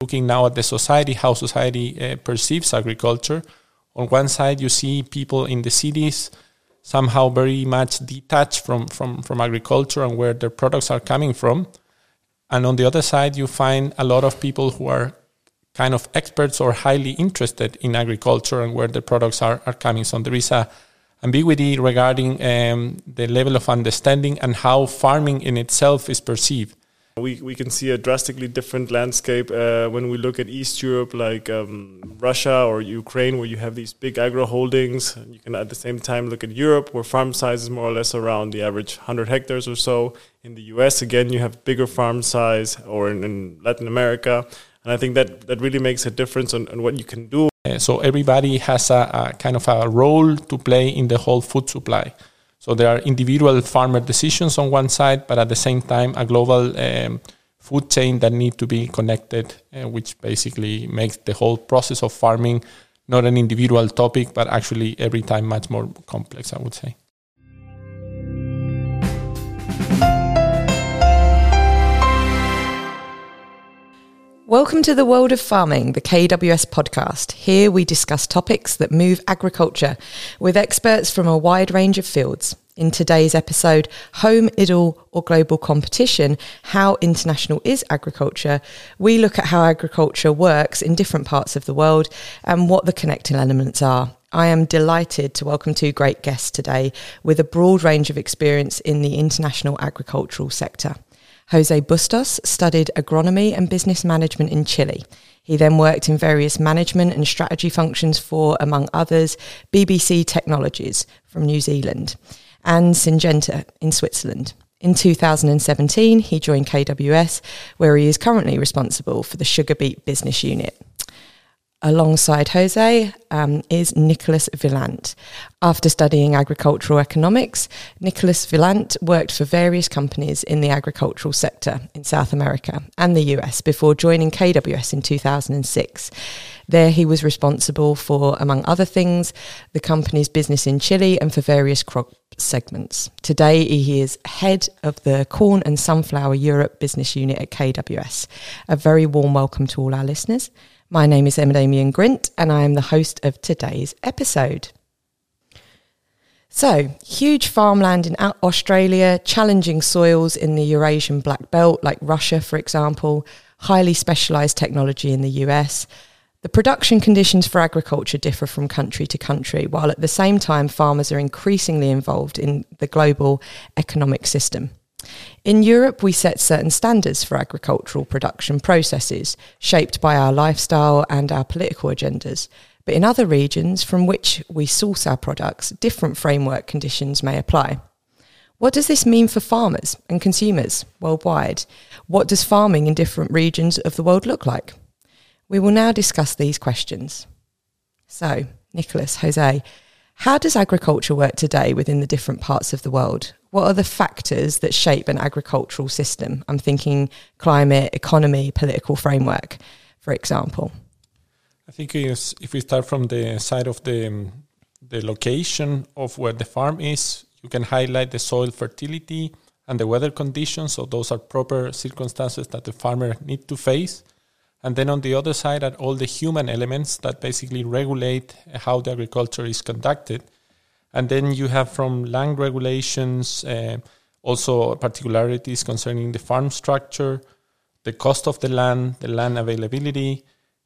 looking now at the society, how society uh, perceives agriculture. On one side, you see people in the cities somehow very much detached from, from, from agriculture and where their products are coming from. And on the other side, you find a lot of people who are kind of experts or highly interested in agriculture and where the products are, are coming. So there is a ambiguity regarding um, the level of understanding and how farming in itself is perceived. We, we can see a drastically different landscape uh, when we look at East Europe, like um, Russia or Ukraine, where you have these big agro holdings. You can at the same time look at Europe, where farm size is more or less around the average 100 hectares or so. In the US, again, you have bigger farm size, or in, in Latin America. And I think that, that really makes a difference on, on what you can do. Uh, so everybody has a, a kind of a role to play in the whole food supply. So there are individual farmer decisions on one side, but at the same time, a global um, food chain that need to be connected, uh, which basically makes the whole process of farming not an individual topic, but actually every time much more complex, I would say. Welcome to the World of Farming, the KWS podcast. Here we discuss topics that move agriculture with experts from a wide range of fields. In today's episode, Home, Idyll or Global Competition How International is Agriculture? We look at how agriculture works in different parts of the world and what the connecting elements are. I am delighted to welcome two great guests today with a broad range of experience in the international agricultural sector. Jose Bustos studied agronomy and business management in Chile. He then worked in various management and strategy functions for, among others, BBC Technologies from New Zealand and Syngenta in Switzerland. In 2017, he joined KWS, where he is currently responsible for the sugar beet business unit. Alongside Jose um, is Nicholas Villant. After studying agricultural economics, Nicholas Villant worked for various companies in the agricultural sector in South America and the US before joining KWS in 2006. There, he was responsible for, among other things, the company's business in Chile and for various crop segments. Today, he is head of the Corn and Sunflower Europe business unit at KWS. A very warm welcome to all our listeners. My name is Emma Damien Grint, and I am the host of today's episode. So, huge farmland in Australia, challenging soils in the Eurasian Black Belt, like Russia, for example, highly specialised technology in the US. The production conditions for agriculture differ from country to country, while at the same time, farmers are increasingly involved in the global economic system. In Europe, we set certain standards for agricultural production processes, shaped by our lifestyle and our political agendas. But in other regions from which we source our products, different framework conditions may apply. What does this mean for farmers and consumers worldwide? What does farming in different regions of the world look like? We will now discuss these questions. So, Nicholas, Jose, how does agriculture work today within the different parts of the world? What are the factors that shape an agricultural system? I'm thinking climate, economy, political framework, for example. I think if we start from the side of the um, the location of where the farm is, you can highlight the soil fertility and the weather conditions. So those are proper circumstances that the farmer need to face. And then on the other side are all the human elements that basically regulate how the agriculture is conducted. And then you have from land regulations, uh, also particularities concerning the farm structure, the cost of the land, the land availability,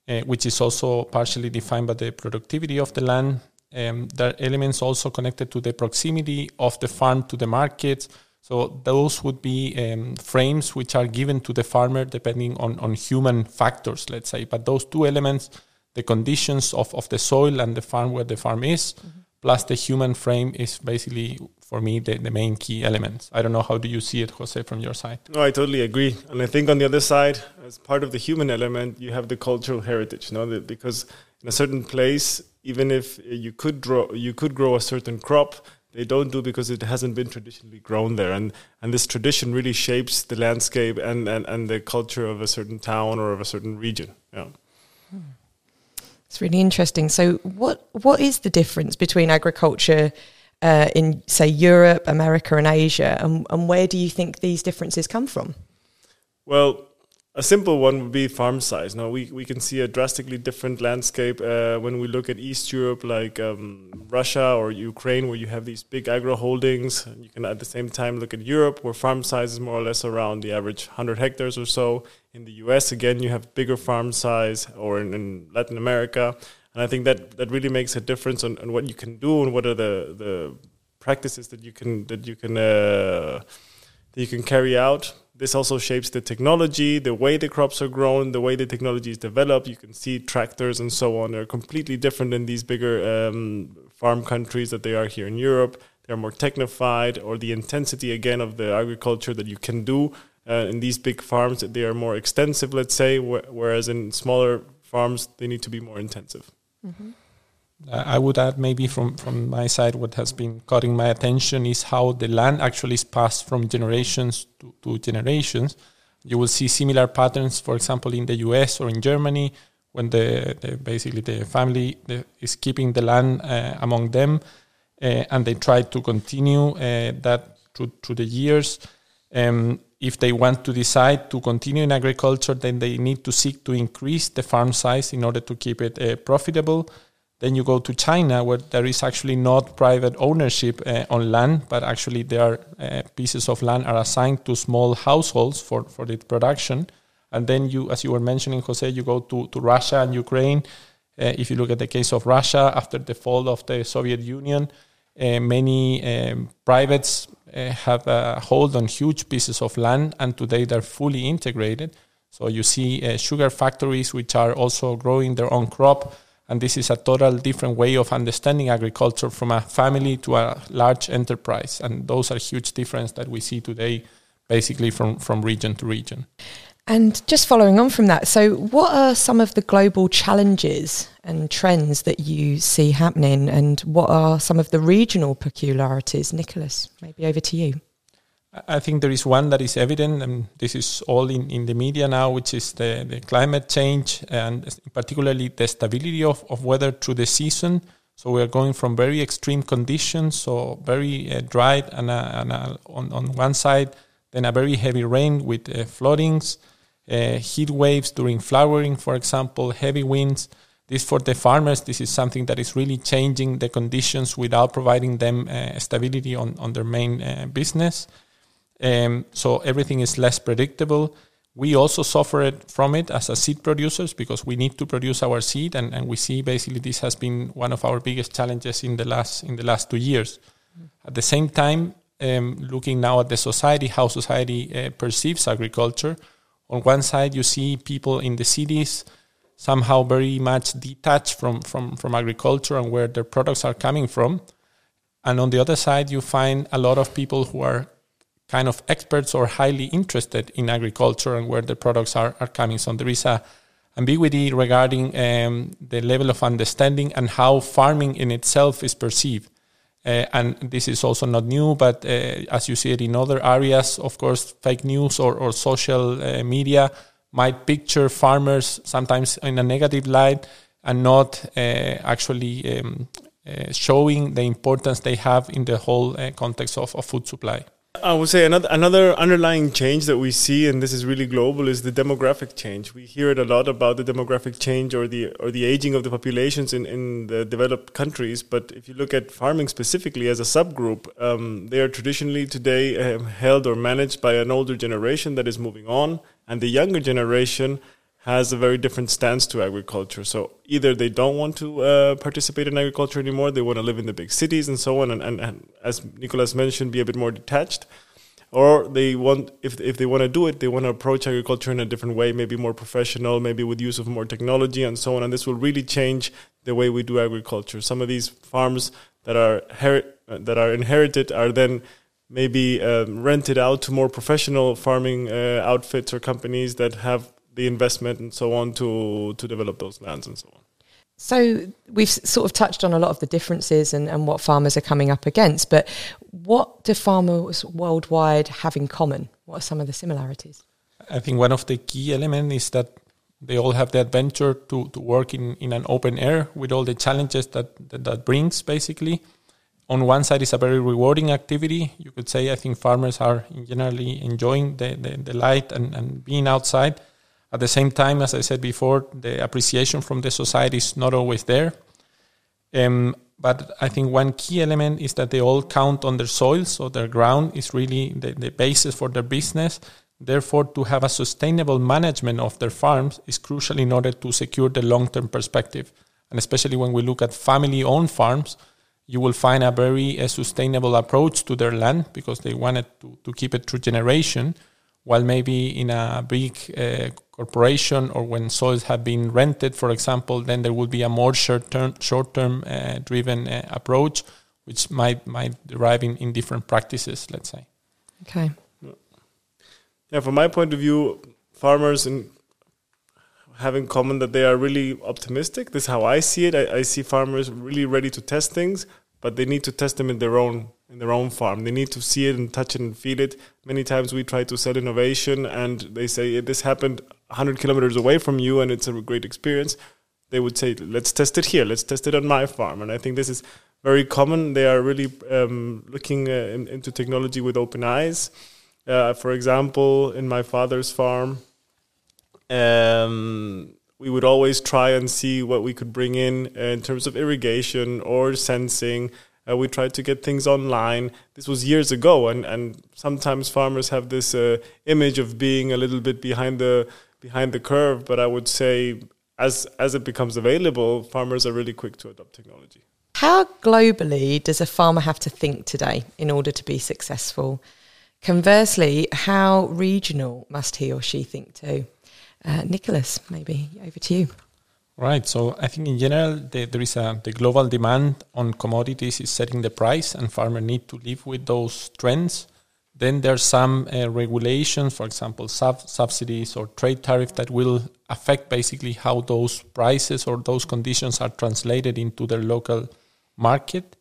uh, which is also partially defined by the productivity of the land. Um, there are elements also connected to the proximity of the farm to the market, so those would be um, frames which are given to the farmer depending on, on human factors, let's say. But those two elements, the conditions of, of the soil and the farm where the farm is, mm-hmm. Plus the human frame is basically for me the, the main key elements. I don't know how do you see it, Jose, from your side? No, I totally agree. And I think on the other side, as part of the human element, you have the cultural heritage, you know, because in a certain place, even if you could grow you could grow a certain crop, they don't do because it hasn't been traditionally grown there and and this tradition really shapes the landscape and and, and the culture of a certain town or of a certain region yeah hmm. It's really interesting so what what is the difference between agriculture uh, in say Europe, America, and Asia, and, and where do you think these differences come from? Well, a simple one would be farm size. Now we, we can see a drastically different landscape uh, when we look at East Europe, like um, Russia or Ukraine, where you have these big agro holdings. You can at the same time look at Europe, where farm size is more or less around the average 100 hectares or so. In the US, again, you have bigger farm size, or in, in Latin America. And I think that, that really makes a difference on, on what you can do and what are the, the practices that you can that you can uh, that you can carry out this also shapes the technology, the way the crops are grown, the way the technology is developed. You can see tractors and so on are completely different in these bigger um, farm countries that they are here in Europe. They're more technified, or the intensity again of the agriculture that you can do uh, in these big farms, they are more extensive, let's say, wh- whereas in smaller farms, they need to be more intensive. Mm-hmm. I would add maybe from, from my side, what has been caught my attention is how the land actually is passed from generations to, to generations. You will see similar patterns, for example, in the US or in Germany, when the, the basically the family the, is keeping the land uh, among them, uh, and they try to continue uh, that through, through the years. Um, if they want to decide to continue in agriculture, then they need to seek to increase the farm size in order to keep it uh, profitable then you go to China, where there is actually not private ownership uh, on land, but actually there are uh, pieces of land are assigned to small households for for its production. And then you, as you were mentioning, Jose, you go to to Russia and Ukraine. Uh, if you look at the case of Russia after the fall of the Soviet Union, many um, privates uh, have a hold on huge pieces of land, and today they're fully integrated. So you see uh, sugar factories which are also growing their own crop and this is a total different way of understanding agriculture from a family to a large enterprise. And those are huge differences that we see today, basically from, from region to region. And just following on from that, so what are some of the global challenges and trends that you see happening, and what are some of the regional peculiarities? Nicholas, maybe over to you. I think there is one that is evident, and this is all in, in the media now, which is the, the climate change and particularly the stability of, of weather through the season. So we are going from very extreme conditions, so very uh, dry and, uh, and uh, on, on one side, then a very heavy rain with uh, floodings, uh, heat waves during flowering, for example, heavy winds. This for the farmers, this is something that is really changing the conditions without providing them uh, stability on, on their main business. Um, so everything is less predictable. We also suffer from it as a seed producers because we need to produce our seed, and, and we see basically this has been one of our biggest challenges in the last in the last two years. At the same time, um, looking now at the society, how society uh, perceives agriculture. On one side, you see people in the cities somehow very much detached from, from, from agriculture and where their products are coming from. And on the other side, you find a lot of people who are kind of experts or highly interested in agriculture and where the products are, are coming. So there is a ambiguity regarding um, the level of understanding and how farming in itself is perceived. Uh, and this is also not new, but uh, as you see it in other areas, of course, fake news or, or social uh, media might picture farmers sometimes in a negative light and not uh, actually um, uh, showing the importance they have in the whole uh, context of, of food supply. I would say another another underlying change that we see, and this is really global, is the demographic change. We hear it a lot about the demographic change or the or the aging of the populations in, in the developed countries. But if you look at farming specifically as a subgroup, um, they are traditionally today uh, held or managed by an older generation that is moving on, and the younger generation has a very different stance to agriculture. So either they don't want to uh, participate in agriculture anymore, they want to live in the big cities and so on, and, and, and, as Nicolas mentioned, be a bit more detached, or they want, if if they want to do it, they want to approach agriculture in a different way, maybe more professional, maybe with use of more technology and so on. And this will really change the way we do agriculture. Some of these farms that are that are inherited are then maybe um, rented out to more professional farming uh, outfits or companies that have the investment and so on to to develop those lands and so on. So we've sort of touched on a lot of the differences and, and what farmers are coming up against, but what do farmers worldwide have in common? What are some of the similarities? I think one of the key elements is that they all have the adventure to, to work in, in an open air with all the challenges that, that, that brings basically. On one side, it's a very rewarding activity. You could say I think farmers are generally enjoying the, the, the light and, and being outside At the same time, as I said before, the appreciation from the society is not always there. Um, but I think one key element is that they all count on their soil, so their ground is really the, the basis for their business. Therefore, to have a sustainable management of their farms is crucial in order to secure the long term perspective. And especially when we look at family owned farms, you will find a very uh, sustainable approach to their land because they wanted to, to keep it through generation while maybe in a big uh, corporation or when soils have been rented, for example, then there would be a more short-term, short-term uh, driven uh, approach, which might might derive in, in different practices. Let's say. Okay. Yeah, from my point of view, farmers and have in common that they are really optimistic. This is how I see it. I, I see farmers really ready to test things, but they need to test them in their own in their own farm. They need to see it and touch it and feel it. Many times we try to sell innovation and they say this happened 100 kilometers away from you and it's a great experience. They would say, let's test it here. Let's test it on my farm. And I think this is very common. They are really um, looking uh, in, into technology with open eyes. Uh, for example, in my father's farm, um, we would always try and see what we could bring in uh, in terms of irrigation or sensing uh, we tried to get things online. This was years ago, and, and sometimes farmers have this uh, image of being a little bit behind the behind the curve. But I would say, as as it becomes available, farmers are really quick to adopt technology. How globally does a farmer have to think today in order to be successful? Conversely, how regional must he or she think too? Uh, Nicholas, maybe over to you. Right. So I think in general the, there is a the global demand on commodities is setting the price, and farmers need to live with those trends. Then there's some uh, regulations, for example, sub- subsidies or trade tariff that will affect basically how those prices or those conditions are translated into their local market.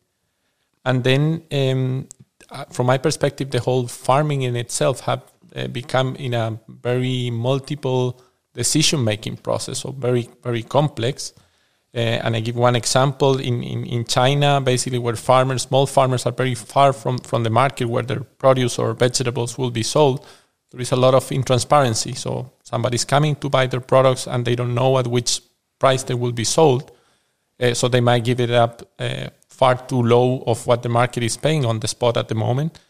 And then, um, uh, from my perspective, the whole farming in itself have uh, become in a very multiple decision making process, so very very complex. Uh, and I give one example in, in, in China, basically where farmers, small farmers, are very far from, from the market where their produce or vegetables will be sold. There is a lot of intransparency. So somebody's coming to buy their products and they don't know at which price they will be sold. Uh, so they might give it up uh, far too low of what the market is paying on the spot at the moment.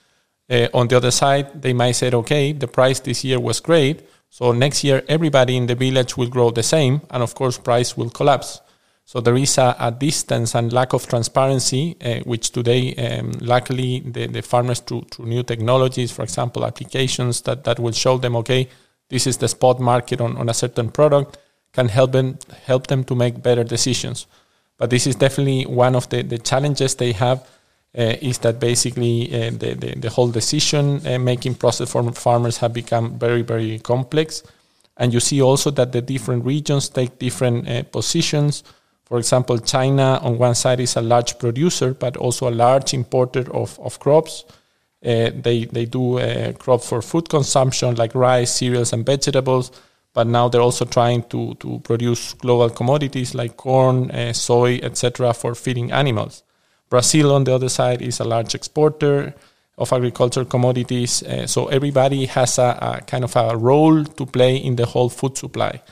Uh, on the other side, they might say, okay, the price this year was great, so next year, everybody in the village will grow the same, and of course, price will collapse. So there is a, a distance and lack of transparency, uh, which today, um, luckily, the, the farmers through, through new technologies, for example, applications that, that will show them, okay, this is the spot market on, on a certain product, can help them help them to make better decisions. But this is definitely one of the, the challenges they have uh, is that basically uh, the, the, the, whole decision uh, making process for farmers have become very, very complex. And you see also that the different regions take different positions. For example, China on one side is a large producer, but also a large importer of, of crops. Uh, they they do uh, crops for food consumption like rice, cereals, and vegetables. But now they're also trying to to produce global commodities like corn, uh, soy, etc., for feeding animals. Brazil, on the other side, is a large exporter of agricultural commodities. Uh, so everybody has a, a, kind of a role to play in the whole food supply.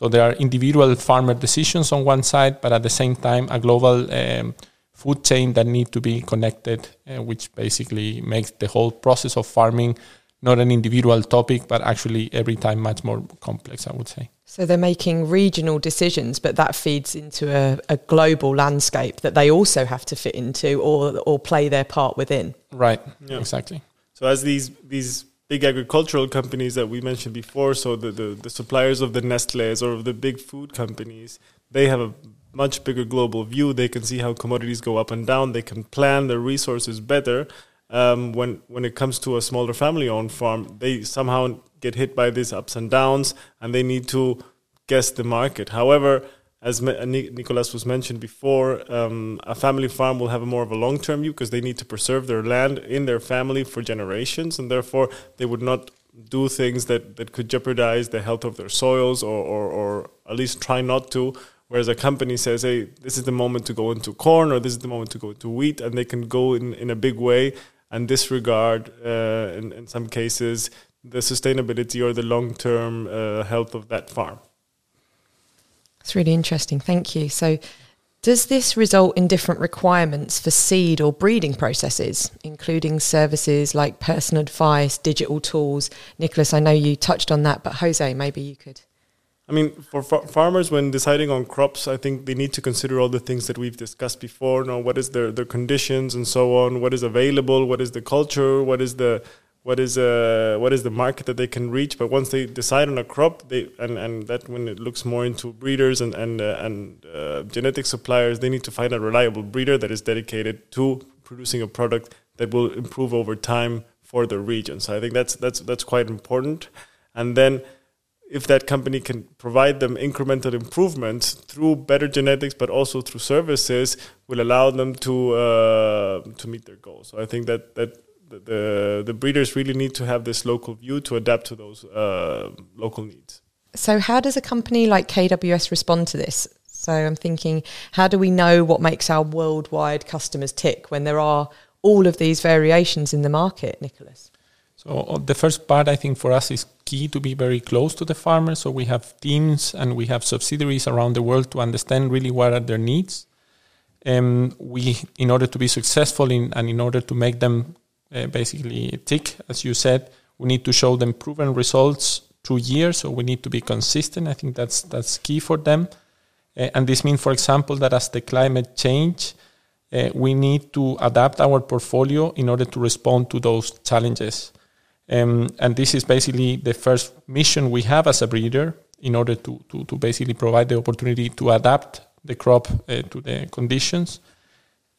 So there are individual farmer decisions on one side, but at the same time, a global um, food chain that need to be connected, uh, which basically makes the whole process of farming not an individual topic, but actually every time much more complex, I would say. So they're making regional decisions, but that feeds into a, a, global landscape that they also have to fit into or or play their part within. Right. Yeah. Exactly. So as these these big agricultural companies that we mentioned before, so the, the, the suppliers of the Nestle's or of the big food companies, they have a much bigger global view. They can see how commodities go up and down. They can plan their resources better um, when when it comes to a smaller family-owned farm, they somehow get hit by these ups and downs, and they need to guess the market. However, as uh, Nicolas was mentioned before, um, a family farm will have a more of a long-term view because they need to preserve their land in their family for generations, and therefore they would not do things that, that could jeopardize the health of their soils or, or, or at least try not to. Whereas a company says, hey, this is the moment to go into corn or this is the moment to go into wheat, and they can go in, in a big way and disregard, uh, in, in some cases, the sustainability or the long term uh, health of that farm. It's really interesting. Thank you. So, does this result in different requirements for seed or breeding processes, including services like personal advice, digital tools? Nicholas, I know you touched on that, but Jose, maybe you could. I mean, for far- farmers, when deciding on crops, I think they need to consider all the things that we've discussed before. You know, what is their, their conditions and so on? What is available? What is the culture? What is the what is uh, what is the market that they can reach. But once they decide on a crop, they and, and that when it looks more into breeders and and uh, and uh, genetic suppliers, they need to find a reliable breeder that is dedicated to producing a product that will improve over time for the region. So I think that's that's that's quite important. And then if that company can provide them incremental improvements through better genetics, but also through services, will allow them to uh, to meet their goals. So I think that that the, the, breeders really need to have this local view to adapt to those uh, local needs. So, how does a company like KWS respond to this? So, I'm thinking, how do we know what makes our worldwide customers tick when there are all of these variations in the market, Nicholas? So, uh, the first part I think for us is key to be very close to the farmers. So, we have teams and we have subsidiaries around the world to understand really what are their needs. Um, we, in order to be successful in, and in order to make them uh, basically tick, as you said. We need to show them proven results through years, so we need to be consistent. I think that's that's key for them. Uh, and this means, for example, that as the climate change, uh, we need to adapt our portfolio in order to respond to those challenges. Um, and this is basically the first mission we have as a breeder in order to, to, to basically provide the opportunity to adapt the crop uh, to the conditions.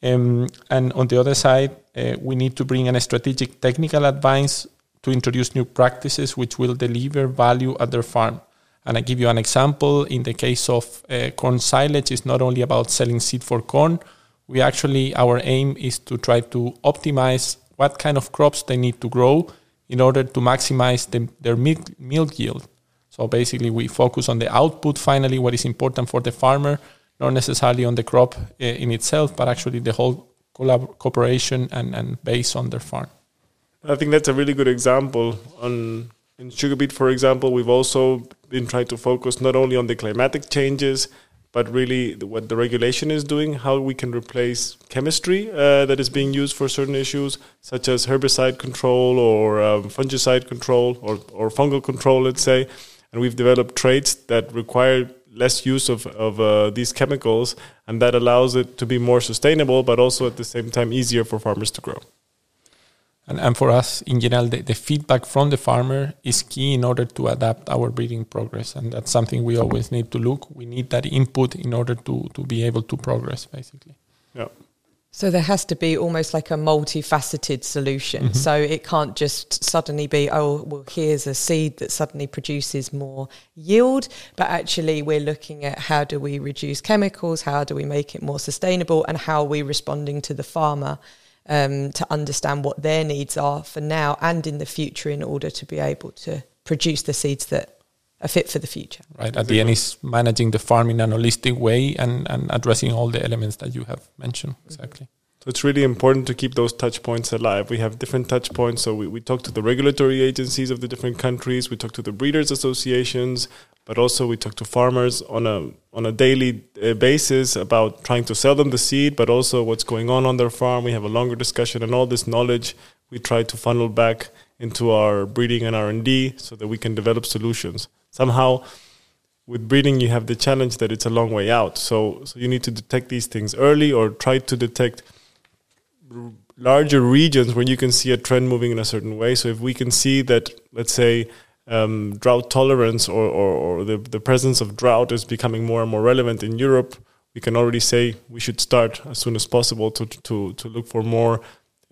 Um, and on the other side, uh, we need to bring in a strategic technical advice to introduce new practices which will deliver value at their farm. And I give you an example. In the case of uh, corn silage, it's not only about selling seed for corn. We actually, our aim is to try to optimize what kind of crops they need to grow in order to maximize the, their milk, milk yield. So basically, we focus on the output finally, what is important for the farmer, not necessarily on the crop uh, in itself, but actually the whole collab- cooperation and, and base on their farm. I think that's a really good example. On in sugar beet, for example, we've also been trying to focus not only on the climatic changes, but really what the regulation is doing, how we can replace chemistry uh, that is being used for certain issues, such as herbicide control or um, fungicide control or, or fungal control, let's say. And we've developed traits that require less use of, of uh, these chemicals, and that allows it to be more sustainable, but also at the same time easier for farmers to grow. And, and for us, in general, the, the feedback from the farmer is key in order to adapt our breeding progress. And that's something we always need to look. We need that input in order to, to be able to progress, basically. Yeah. So there has to be almost like a multifaceted solution. Mm-hmm. So it can't just suddenly be, oh, well, here's a seed that suddenly produces more yield. But actually, we're looking at how do we reduce chemicals, how do we make it more sustainable, and how are we responding to the farmer um, to understand what their needs are for now and in the future in order to be able to produce the seeds that are fit for the future. Right. At the end, is managing the farm in an holistic way and, and addressing all the elements that you have mentioned. Exactly. So it's really important to keep those touch points alive. We have different touch points. So we, we talk to the regulatory agencies of the different countries. We talk to the breeders associations, but also we talk to farmers on a on a daily uh, basis about trying to sell them the seed, but also what's going on on their farm. We have a longer discussion, and all this knowledge we try to funnel back into our breeding and R and D so that we can develop solutions. Somehow with breeding you have the challenge that it's a long way out. So so you need to detect these things early or try to detect larger regions where you can see a trend moving in a certain way. So if we can see that let's say um, drought tolerance or, or, or the, the presence of drought is becoming more and more relevant in Europe, we can already say we should start as soon as possible to, to, to look for more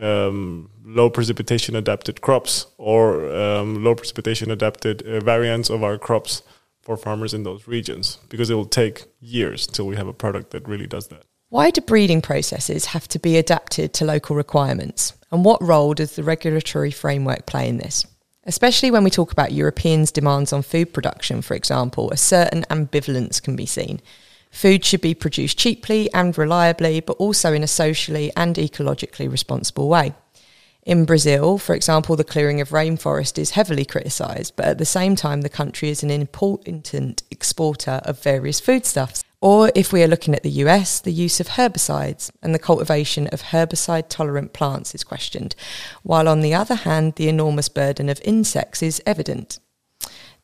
um, low precipitation adapted crops or um, low precipitation adapted uh, variants of our crops for farmers in those regions because it will take years till we have a product that really does that. Why do breeding processes have to be adapted to local requirements? And what role does the regulatory framework play in this? Especially when we talk about Europeans' demands on food production, for example, a certain ambivalence can be seen. Food should be produced cheaply and reliably, but also in a socially and ecologically responsible way. In Brazil, for example, the clearing of rainforest is heavily criticised, but at the same time, the country is an important exporter of various foodstuffs. Or if we are looking at the US, the use of herbicides and the cultivation of herbicide tolerant plants is questioned, while on the other hand, the enormous burden of insects is evident.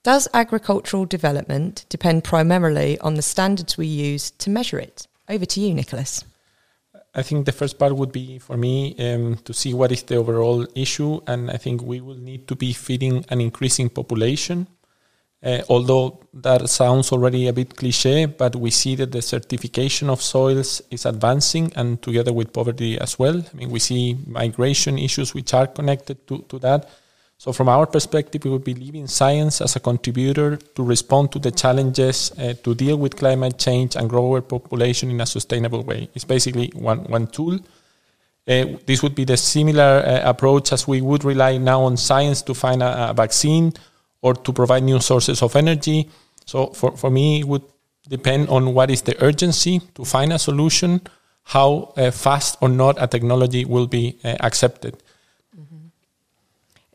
Does agricultural development depend primarily on the standards we use to measure it? Over to you, Nicholas. I think the first part would be for me um, to see what is the overall issue, and I think we will need to be feeding an increasing population uh, although that sounds already a bit cliche, but we see that desertification of soils is advancing and together with poverty as well. I mean, we see migration issues which are connected to, to that. So, from our perspective, we would believe in science as a contributor to respond to the challenges uh, to deal with climate change and grow our population in a sustainable way. It's basically one, one tool. Uh, this would be the similar uh, approach as we would rely now on science to find a, a vaccine or to provide new sources of energy. So for, for me, it would depend on what is the urgency to find a solution, how uh, fast or not a technology will be uh, accepted.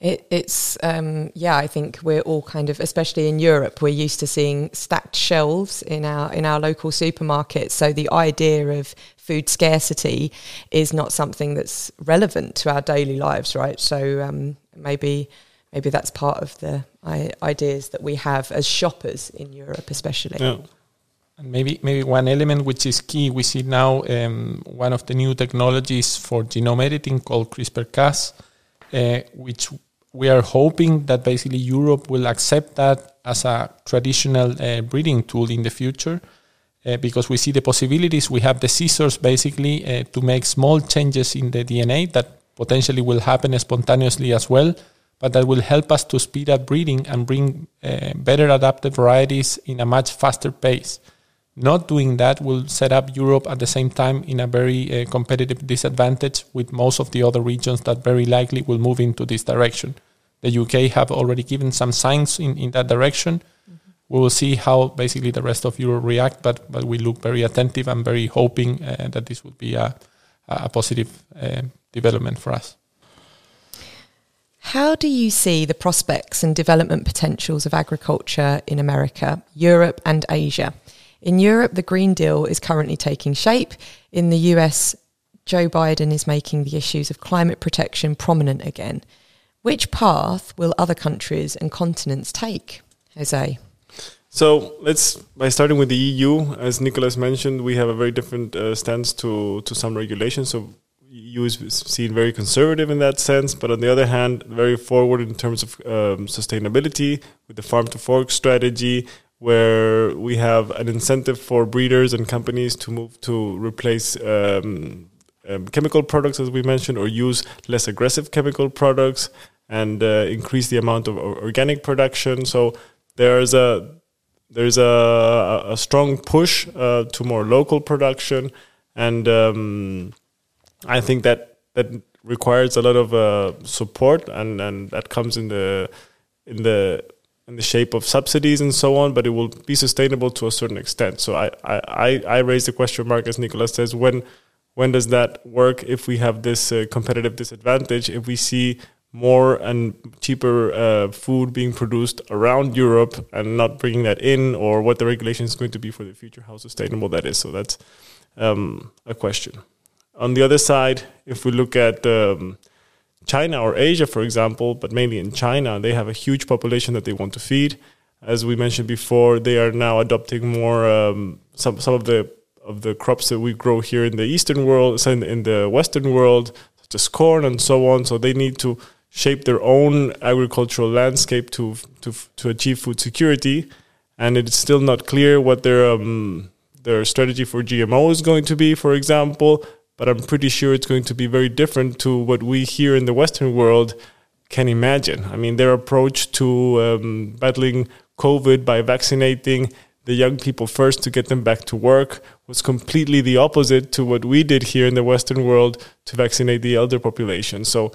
It, it's um, yeah. I think we're all kind of, especially in Europe, we're used to seeing stacked shelves in our in our local supermarkets. So the idea of food scarcity is not something that's relevant to our daily lives, right? So um, maybe maybe that's part of the ideas that we have as shoppers in Europe, especially. Yeah. And maybe maybe one element which is key, we see now um, one of the new technologies for genome editing called CRISPR-Cas, uh, which we are hoping that basically Europe will accept that as a traditional uh, breeding tool in the future. Uh, because we see the possibilities, we have the scissors basically uh, to make small changes in the DNA that potentially will happen spontaneously as well but that will help us to speed up breeding and bring uh, better adapted varieties in a much faster pace. Not doing that will set up Europe at the same time in a very uh, competitive disadvantage with most of the other regions that very likely will move into this direction. The UK have already given some signs in, in that direction. Mm-hmm. We will see how basically the rest of Europe react, but, but we look very attentive and very hoping uh, that this would be a, a positive uh, development for us. How do you see the prospects and development potentials of agriculture in America, Europe, and Asia? In Europe, the Green Deal is currently taking shape. In the US, Joe Biden is making the issues of climate protection prominent again. Which path will other countries and continents take? Jose. So let's by starting with the EU, as Nicholas mentioned, we have a very different uh, stance to to some regulations. So EU is seen very conservative in that sense, but on the other hand, very forward in terms of um, sustainability with the farm to fork strategy, where we have an incentive for breeders and companies to move to replace um, um, chemical products, as we mentioned, or use less aggressive chemical products and uh, increase the amount of organic production. So there's a there's a, a strong push uh, to more local production and um, I think that that requires a lot of uh, support, and and that comes in the in the in the shape of subsidies and so on. But it will be sustainable to a certain extent. So I I I raise the question mark as Nicolas says when when does that work if we have this uh, competitive disadvantage if we see more and cheaper uh, food being produced around Europe and not bringing that in, or what the regulation is going to be for the future, how sustainable that is. So that's um, a question. On the other side, if we look at um, China or Asia, for example, but mainly in China, they have a huge population that they want to feed. As we mentioned before, they are now adopting more um, some some of the of the crops that we grow here in the eastern world, in, in the western world, such as corn and so on. So they need to shape their own agricultural landscape to to to achieve food security, and it's still not clear what their um, their strategy for GMO is going to be, for example but I'm pretty sure it's going to be very different to what we here in the Western world can imagine. I mean, their approach to um, battling COVID by vaccinating the young people first to get them back to work was completely the opposite to what we did here in the Western world to vaccinate the elder population. So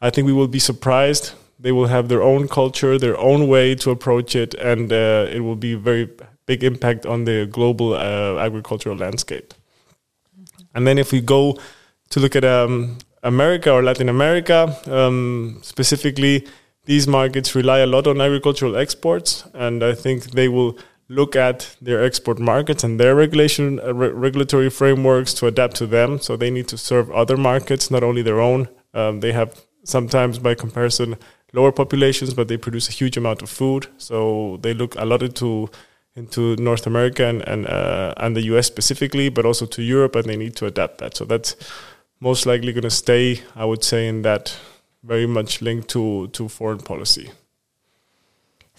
I think we will be surprised. They will have their own culture, their own way to approach it, and uh, it will be very big impact on the global uh, agricultural landscape. And then if we go to look at um, America or Latin America um, specifically, these markets rely a lot on agricultural exports, and I think they will look at their export markets and their regulation uh, re- regulatory frameworks to adapt to them. So they need to serve other markets, not only their own. Um, they have sometimes, by comparison, lower populations, but they produce a huge amount of food. So they look a lot into into North America and and, uh, and the US specifically, but also to Europe, and they need to adapt that. So that's most likely going to stay, I would say, in that very much linked to to foreign policy.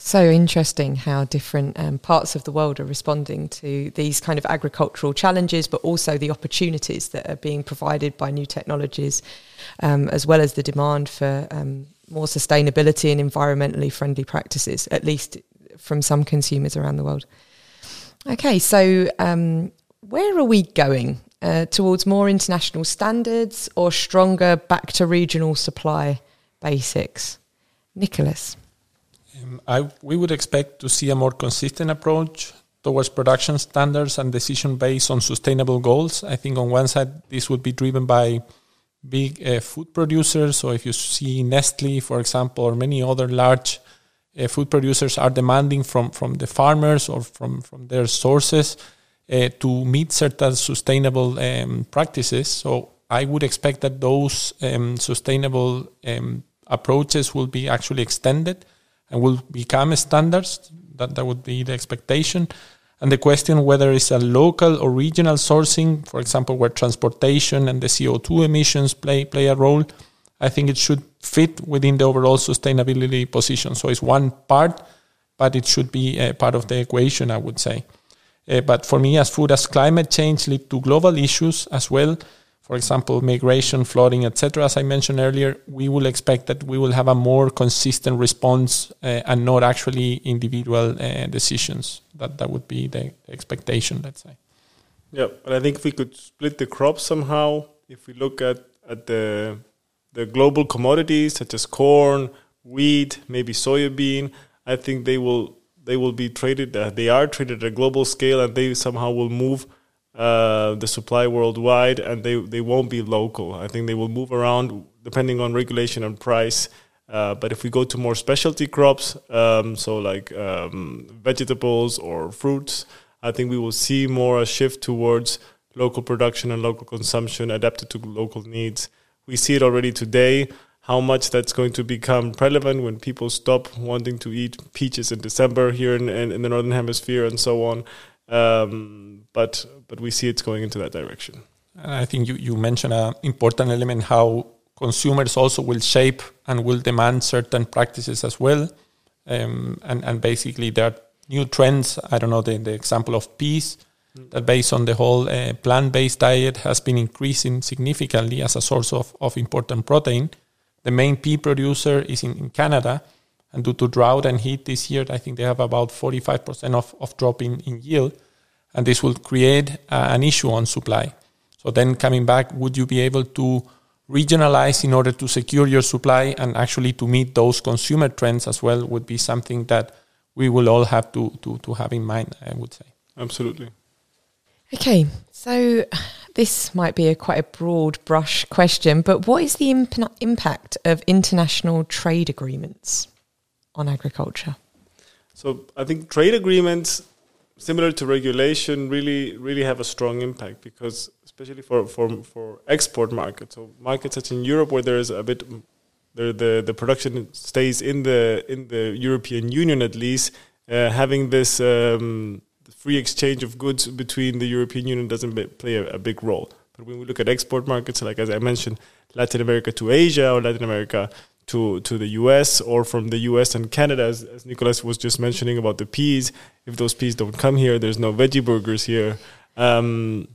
So interesting how different um, parts of the world are responding to these kind of agricultural challenges, but also the opportunities that are being provided by new technologies, um, as well as the demand for um, more sustainability and environmentally friendly practices, at least from some consumers around the world. Okay, so um, where are we going? Uh, towards more international standards or stronger back to regional supply basics? Nicholas. Um, I, we would expect to see a more consistent approach towards production standards and decision based on sustainable goals. I think on one side, this would be driven by big uh, food producers. So if you see Nestle, for example, or many other large uh, food producers are demanding from, from the farmers or from, from their sources uh, to meet certain sustainable um, practices. So I would expect that those um, sustainable um, approaches will be actually extended and will become standards. That that would be the expectation. And the question whether it's a local or regional sourcing, for example, where transportation and the CO2 emissions play play a role, I think it should fit within the overall sustainability position. So it's one part, but it should be a part of the equation, I would say. Uh, but for me, as food as climate change lead to global issues as well, for example, migration, flooding, etc., as I mentioned earlier, we will expect that we will have a more consistent response uh, and not actually individual uh, decisions. That that would be the expectation, let's say. Yeah, but I think if we could split the crops somehow, if we look at at the the global commodities such as corn, wheat, maybe soybean, I think they will they will be traded. Uh, they are traded at a global scale, and they somehow will move uh, the supply worldwide, and they they won't be local. I think they will move around depending on regulation and price. Uh, but if we go to more specialty crops, um, so like um, vegetables or fruits, I think we will see more a shift towards local production and local consumption adapted to local needs. We see it already today. How much that's going to become relevant when people stop wanting to eat peaches in December here in, in, in the northern hemisphere and so on. Um, but but we see it's going into that direction. And I think you, you mentioned an important element how consumers also will shape and will demand certain practices as well. Um, and, and basically, there are new trends. I don't know, the, the example of peas. That based on the whole uh, plant based diet has been increasing significantly as a source of, of important protein. The main pea producer is in, in Canada. And due to drought and heat this year, I think they have about 45% of, of drop in, in yield and this will create uh, an issue on supply. So then coming back, would you be able to regionalize in order to secure your supply and actually to meet those consumer trends as well would be something that we will all have to, to, to have in mind, I would say. Absolutely. Okay, so this might be a quite a broad brush question, but what is the imp- impact of international trade agreements on agriculture? So I think trade agreements similar to regulation, really really have a strong impact because especially for for for export markets, so markets such in Europe where there is a bit the the, the production stays in the in the European Union at least, uh, having this um, free exchange of goods between the European Union doesn't play a, a big role. But when we look at export markets, like as I mentioned, Latin America to Asia or Latin America to to the US or from the US and Canada, as, as Nicolas was just mentioning about the peas. If those peas don't come here, there's no veggie burgers here. Um,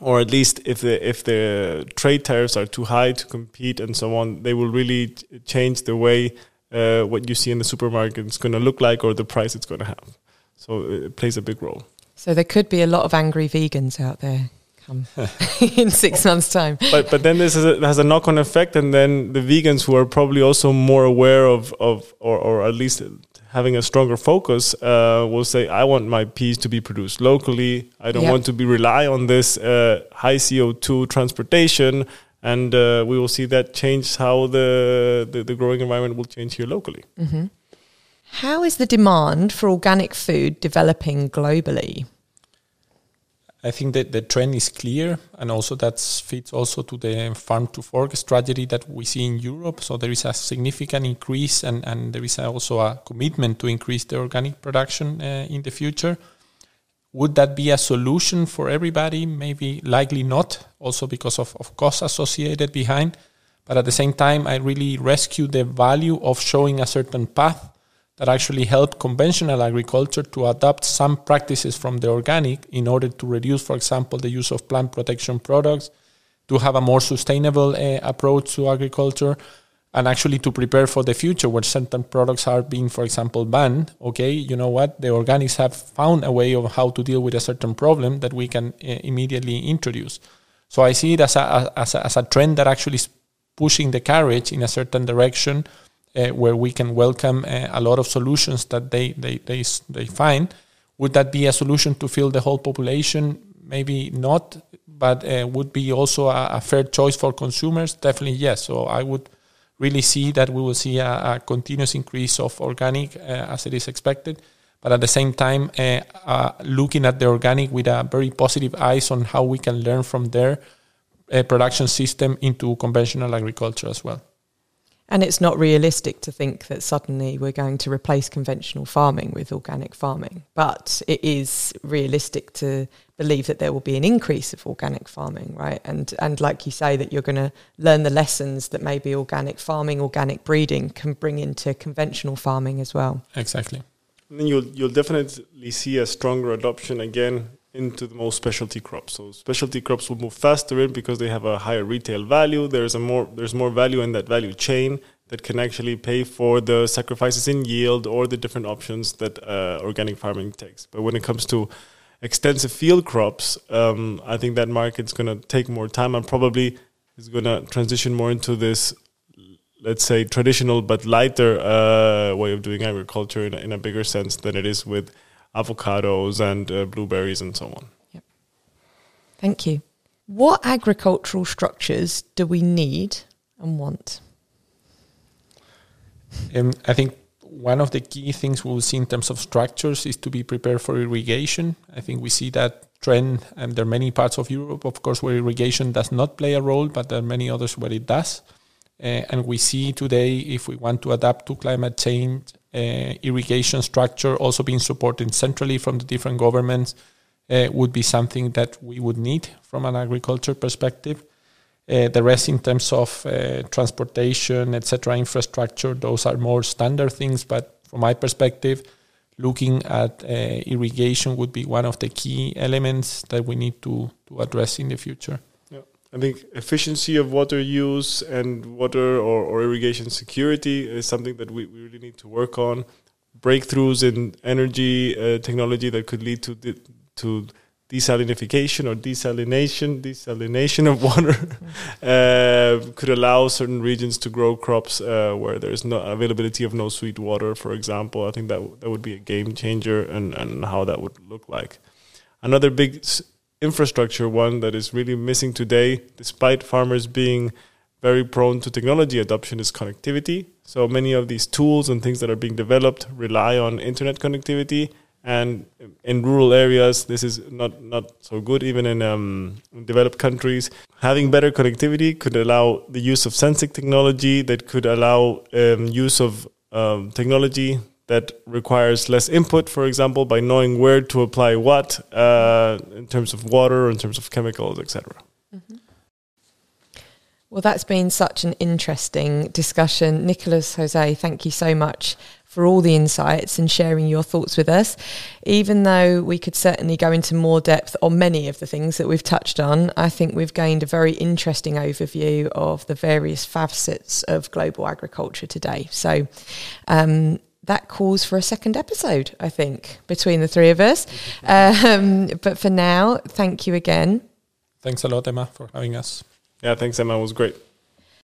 or at least if the if the trade tariffs are too high to compete and so on, they will really change the way uh, what you see in the supermarket is going to look like or the price it's going to have. So it plays a big role. So there could be a lot of angry vegans out there come in six months' time. But but then this a, has a knock on effect, and then the vegans who are probably also more aware of of or or at least having a stronger focus uh, will say, I want my peas to be produced locally. I don't yep. want to be rely on this uh, high CO two transportation. and uh, we will see that change how the, the, the growing environment will change here locally. Mm-hmm. How is the demand for organic food developing globally? I think that the trend is clear, and also that fits also to the farm to fork strategy that we see in Europe. So there is a significant increase, and, and there is also a commitment to increase the organic production uh, in the future. Would that be a solution for everybody? Maybe, likely not, also because of, of costs associated behind. But at the same time, I really rescue the value of showing a certain path that actually help conventional agriculture to adopt some practices from the organic in order to reduce, for example, the use of plant protection products, to have a more sustainable uh, approach to agriculture, and actually to prepare for the future where certain products are being, for example, banned. Okay, you know what? The organics have found a way of how to deal with a certain problem that we can uh, immediately introduce. So I see it as a, as a, as a trend that actually is pushing the carriage in a certain direction uh, where we can welcome uh, a lot of solutions that they, they, they, they find. Would that be a solution to fill the whole population? Maybe not, but uh, would be also a, a, fair choice for consumers? Definitely yes. So I would really see that we will see a, a continuous increase of organic uh, as it is expected. But at the same time, uh, uh, looking at the organic with a very positive eyes on how we can learn from their production system into conventional agriculture as well. And it's not realistic to think that suddenly we're going to replace conventional farming with organic farming. But it is realistic to believe that there will be an increase of organic farming, right? And and like you say, that you're going to learn the lessons that maybe organic farming, organic breeding can bring into conventional farming as well. Exactly. And then you'll you'll definitely see a stronger adoption again into the most specialty crops. So specialty crops will move faster in because they have a higher retail value. There's a more there's more value in that value chain that can actually pay for the sacrifices in yield or the different options that uh, organic farming takes. But when it comes to extensive field crops, um, I think that market's going to take more time and probably is going to transition more into this, let's say, traditional but lighter uh, way of doing agriculture in a, in a bigger sense than it is with avocados and uh, blueberries and so on. Yep. Thank you. What agricultural structures do we need and want? Um, I think one of the key things we'll see in terms of structures is to be prepared for irrigation. I think we see that trend, and there are many parts of Europe, of course, where irrigation does not play a role, but there are many others where it does. Uh, and we see today, if we want to adapt to climate change, irrigation structure also being supported centrally from the different governments uh, would be something that we would need from an agriculture perspective. Uh, the rest, in terms of uh, transportation, etc., infrastructure, those are more standard things. But from my perspective, looking at uh, irrigation would be one of the key elements that we need to to address in the future. I think efficiency of water use and water or, or irrigation security is something that we, we really need to work on. Breakthroughs in energy uh, technology that could lead to de- to desalinification or desalination desalination of water uh, could allow certain regions to grow crops uh, where there is no availability of no sweet water, for example. I think that w- that would be a game changer and, and how that would look like. Another big infrastructure one that is really missing today, despite farmers being very prone to technology adoption, is connectivity. So many of these tools and things that are being developed rely on internet connectivity. And in rural areas, this is not, not so good, even in, um, developed countries. Having better connectivity could allow the use of sensing technology, that could allow um, use of um, technology that requires less input, for example, by knowing where to apply what uh, in terms of water, in terms of chemicals, etc. Mm-hmm. Well, that's been such an interesting discussion. Nicholas, Jose, thank you so much for all the insights and sharing your thoughts with us. Even though we could certainly go into more depth on many of the things that we've touched on, I think we've gained a very interesting overview of the various facets of global agriculture today. So, um, that calls for a second episode, I think, between the three of us. Um, but for now, thank you again. Thanks a lot, Emma, for having us. Yeah, thanks, Emma. It was great.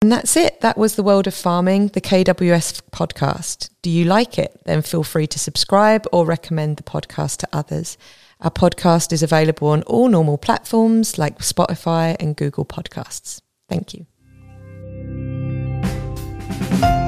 And that's it. That was The World of Farming, the KWS podcast. Do you like it? Then feel free to subscribe or recommend the podcast to others. Our podcast is available on all normal platforms like Spotify and Google Podcasts. Thank you. Bye.